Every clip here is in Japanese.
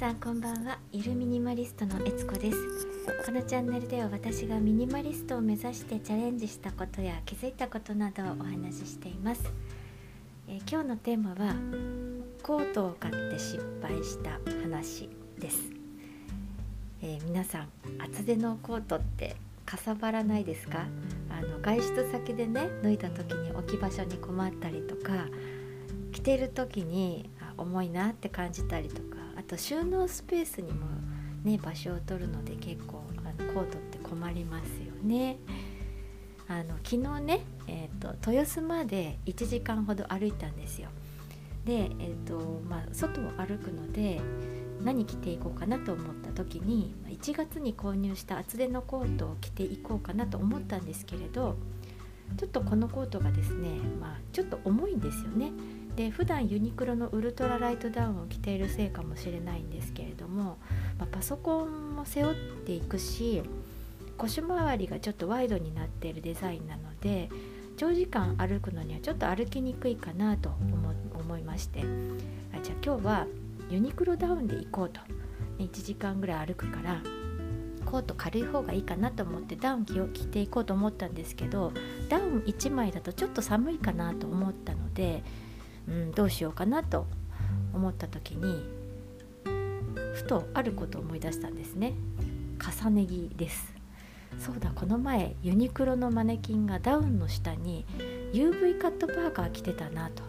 さんこんばんは。ゆるミニマリストのえつこです。このチャンネルでは私がミニマリストを目指してチャレンジしたことや気づいたことなどをお話ししています、えー今日のテーマはコートを買って失敗した話です、えー皆さん厚手のコートってかさばらないですか？あの外出先でね脱いだ時に置き場所に困ったりとか着てる時に重いなって感じたりとかと収納スペースにもね場所を取るので結構あのコートって困りますよね。あの昨日ね、えー、と豊洲まで1時間ほど歩いたんですよ。で、えーとまあ、外を歩くので何着ていこうかなと思った時に1月に購入した厚手のコートを着ていこうかなと思ったんですけれどちょっとこのコートがですね、まあ、ちょっと重いんですよね。で普段ユニクロのウルトラライトダウンを着ているせいかもしれないんですけれども、まあ、パソコンも背負っていくし腰回りがちょっとワイドになっているデザインなので長時間歩くのにはちょっと歩きにくいかなと思いまして。あじゃあ今日はユニクロダウンで行こうと。1時間ぐらい歩くからコート軽い方がいいかなと思ってダウン着を着ていこうと思ったんですけどダウン1枚だとちょっと寒いかなと思ったので、うん、どうしようかなと思った時にふとあることを思い出したんですね。重ね着です。そうだこの前ユニクロのマネキンがダウンの下に UV カットパーカー着てたなと。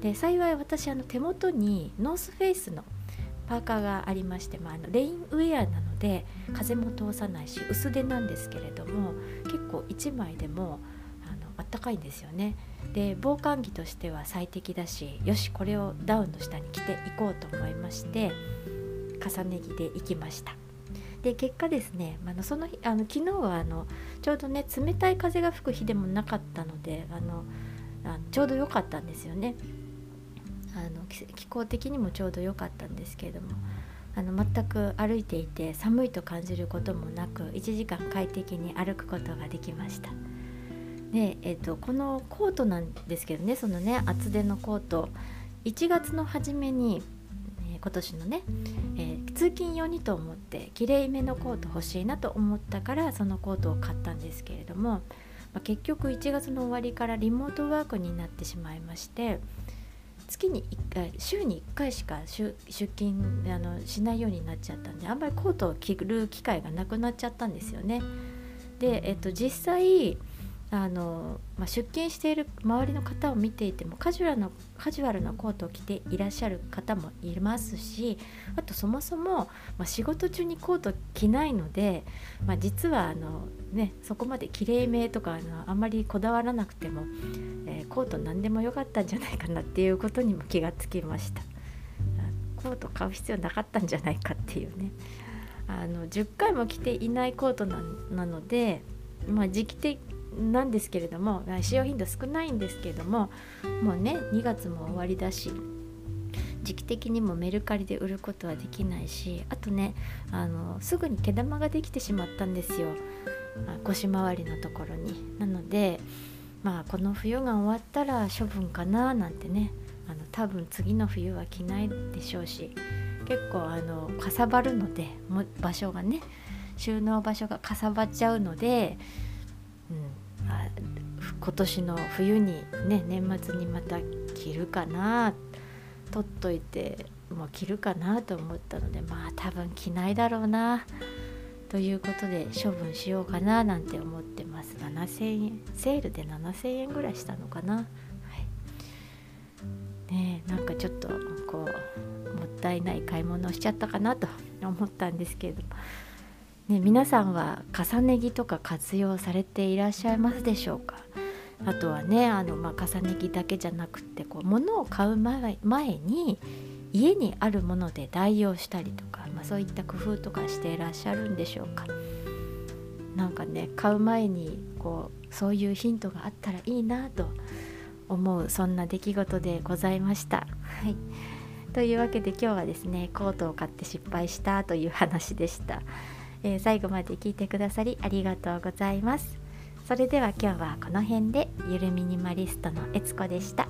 で幸い私あの手元にノースフェイスのパーカーがありまして、まあ、あのレインウェアなので風も通さないし薄手なんですけれども結構1枚でもあったかいんですよね。で防寒着としては最適だしよしこれをダウンの下に着ていこうと思いまして重ね着で行きました。で結果ですね、まあのその日あの昨日はあのちょうどね冷たい風が吹く日でもなかったのであのあのちょうど良かったんですよね。あの気気候的にもちょうど良かったんですけれどもあの全く歩いていて寒いと感じることもなく1時間快適に歩くことができました。で、えっとこのコートなんですけどねそのね厚手のコート1月の初めに、えー今年のね、えー通勤用にと思ってきれいめのコート欲しいなと思ったからそのコートを買ったんですけれども、まあ結局1月の終わりからリモートワークになってしまいまして月に1回週に1回しか出勤あのしないようになっちゃったんであんまりコートを着る機会がなくなっちゃったんですよね。で、えっと、実際あの、まあ、出勤している周りの方を見ていてもカジュアルなカジュアルなコートを着ていらっしゃる方もいますしあとそもそも、まあ、仕事中にコート着ないので、まあ、実はあの、ね、そこまできれいめとかあのあんまりこだわらなくても、えーコート何でもよかったんじゃないかなっていうことにも気がつきました。コート買う必要なかったんじゃないかっていうねあの10回も着ていないコートななので、まあ、時期的なんですけれども使用頻度少ないんですけれどももうね2月も終わりだし時期的にもメルカリで売ることはできないしあとねあのすぐに毛玉ができてしまったんですよあ腰回りのところに。なのでまあこの冬が終わったら処分かななんてねあの多分次の冬は着ないでしょうし結構あのかさばるので場所がね収納場所がかさばっちゃうので、うん、今年の冬にね年末にまた着るかな取っといてもう着るかなと思ったのでまあ多分着ないだろうなということで処分しようかななんて思ってます。7000円セールで7000円ぐらいしたのかな、はい、ねえなんかちょっとこうもったいない買い物をしちゃったかなと思ったんですけれど。も、ね、皆さんは重ね着とか活用されていらっしゃいますでしょうか？あとはねあの、まあ、重ね着だけじゃなくってこう物を買う前前に家にあるもので代用したりとか、まあ、そういった工夫とかしていらっしゃるんでしょうか。なんかね買う前にこうそういうヒントがあったらいいなと思うそんな出来事でございました。はい。というわけで今日はですねコートを買って失敗したという話でした、えー最後まで聞いてくださりありがとうございます。それでは今日はこの辺でゆるミニマリストのえつこでした。